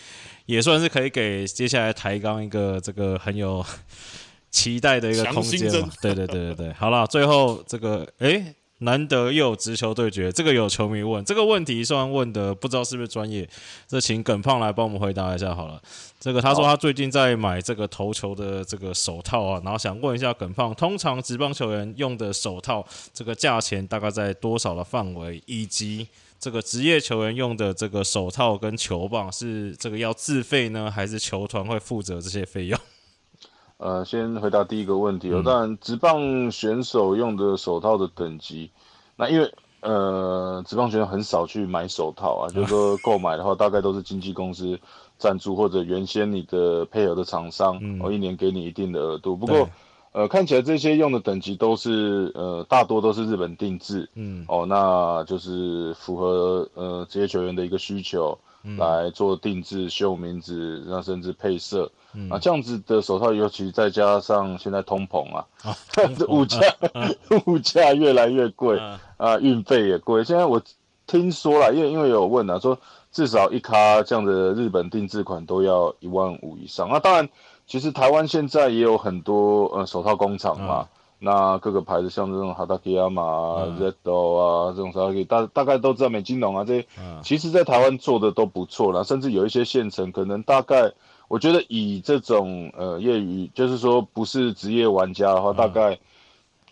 也算是可以给接下来抬杠一个这个很有期待的一个空间嘛。对对对对对，好了，最后这个诶。难得又有直球对决，这个有球迷问这个问题，虽然问的不知道是不是专业，这请耿胖来帮我们回答一下好了。这个他说他最近在买这个投球的这个手套啊，然后想问一下耿胖，通常职棒球员用的手套这个价钱大概在多少的范围，以及这个职业球员用的这个手套跟球棒是这个要自费呢，还是球团会负责这些费用？呃，先回答第一个问题哦。当然，职棒选手用的手套的等级，那因为呃，职棒选手很少去买手套啊，就是说购买的话，大概都是经纪公司赞助或者原先你的配合的厂商，哦，一年给你一定的额度。不过，呃，看起来这些用的等级都是呃，大多都是日本定制，嗯。哦，那就是符合呃职业球员的一个需求来做定制、绣名字，那甚至配色。啊，这样子的手套，尤其再加上现在通膨啊，物价 物价越来越贵嗯啊，运费也贵。现在我听说了，因为因为有问啊，说至少一卡这样的日本定制款都要一万五以上。那当然，其实台湾现在也有很多呃手套工厂嘛。那各个牌子像这种哈达基亚嘛、嗯。Zedo 啊这种手套，大大概都知道美金龙啊这些，嗯。其实在台湾做的都不错啦，甚至有一些县城可能大概，我觉得以这种呃业余，就是说不是职业玩家的话，大概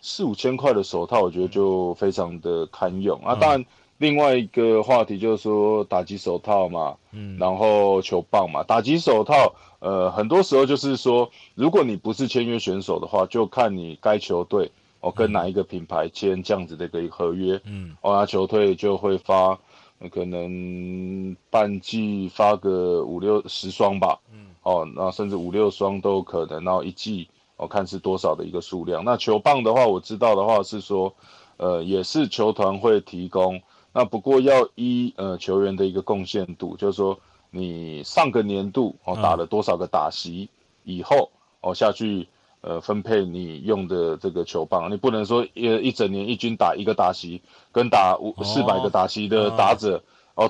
四五千块的手套，我觉得就非常的堪用。啊。当然，另外一个话题就是说打击手套嘛，嗯。然后球棒嘛，打击手套，呃，很多时候就是说，如果你不是签约选手的话，就看你该球队哦跟哪一个品牌签这样子的一个合约，嗯。哦，那球队就会发，呃可能半季发个五六十双吧，嗯，哦，那甚至五六双都有可能，然后一季我、哦、看是多少的一个数量。那球棒的话，我知道的话是说，呃，也是球团会提供，那不过要依呃球员的一个贡献度，就是说你上个年度哦嗯。打了多少个打席以后哦下去。呃，分配你用的这个球棒，你不能说一一整年一军打一个打席，跟打五哦。四百个打席的打者哦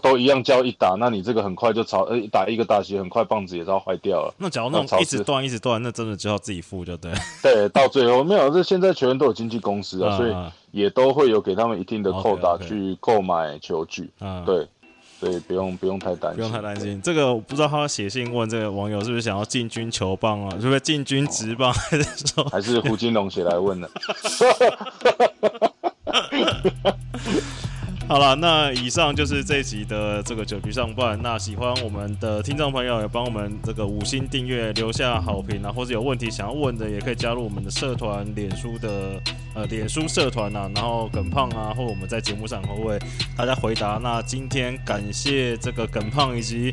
都一样交一打，那你这个很快就超，呃，打一个打席很快棒子也要坏掉了。那假如那种一直市断一直断，那真的就要自己付就对了。对，到最后没有，这现在球员都有经纪公司啊，所以嗯也都会有给他们一定的扣打去购买球具。嗯，对，所以不用不用太担心，不用太担心。这个我不知道他写信问这个网友是不是想要进军球棒啊？是不是进军职棒？还是说还是胡金龙写来问的。好了？那以上就是这一集的这个酒局上半。那喜欢我们的听众朋友也帮我们这个五星订阅，留下好评啊，或者有问题想要问的，也可以加入我们的社团，脸书的呃脸书社团啊，然后耿胖啊，或我们在节目上会为大家回答。那今天感谢这个耿胖以及。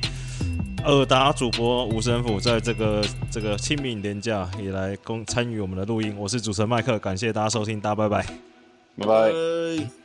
尔达主播吴神甫在这个这个清明年假也来共参与我们的录音，我是主持人麦克，感谢大家收听，大家拜拜。拜拜。拜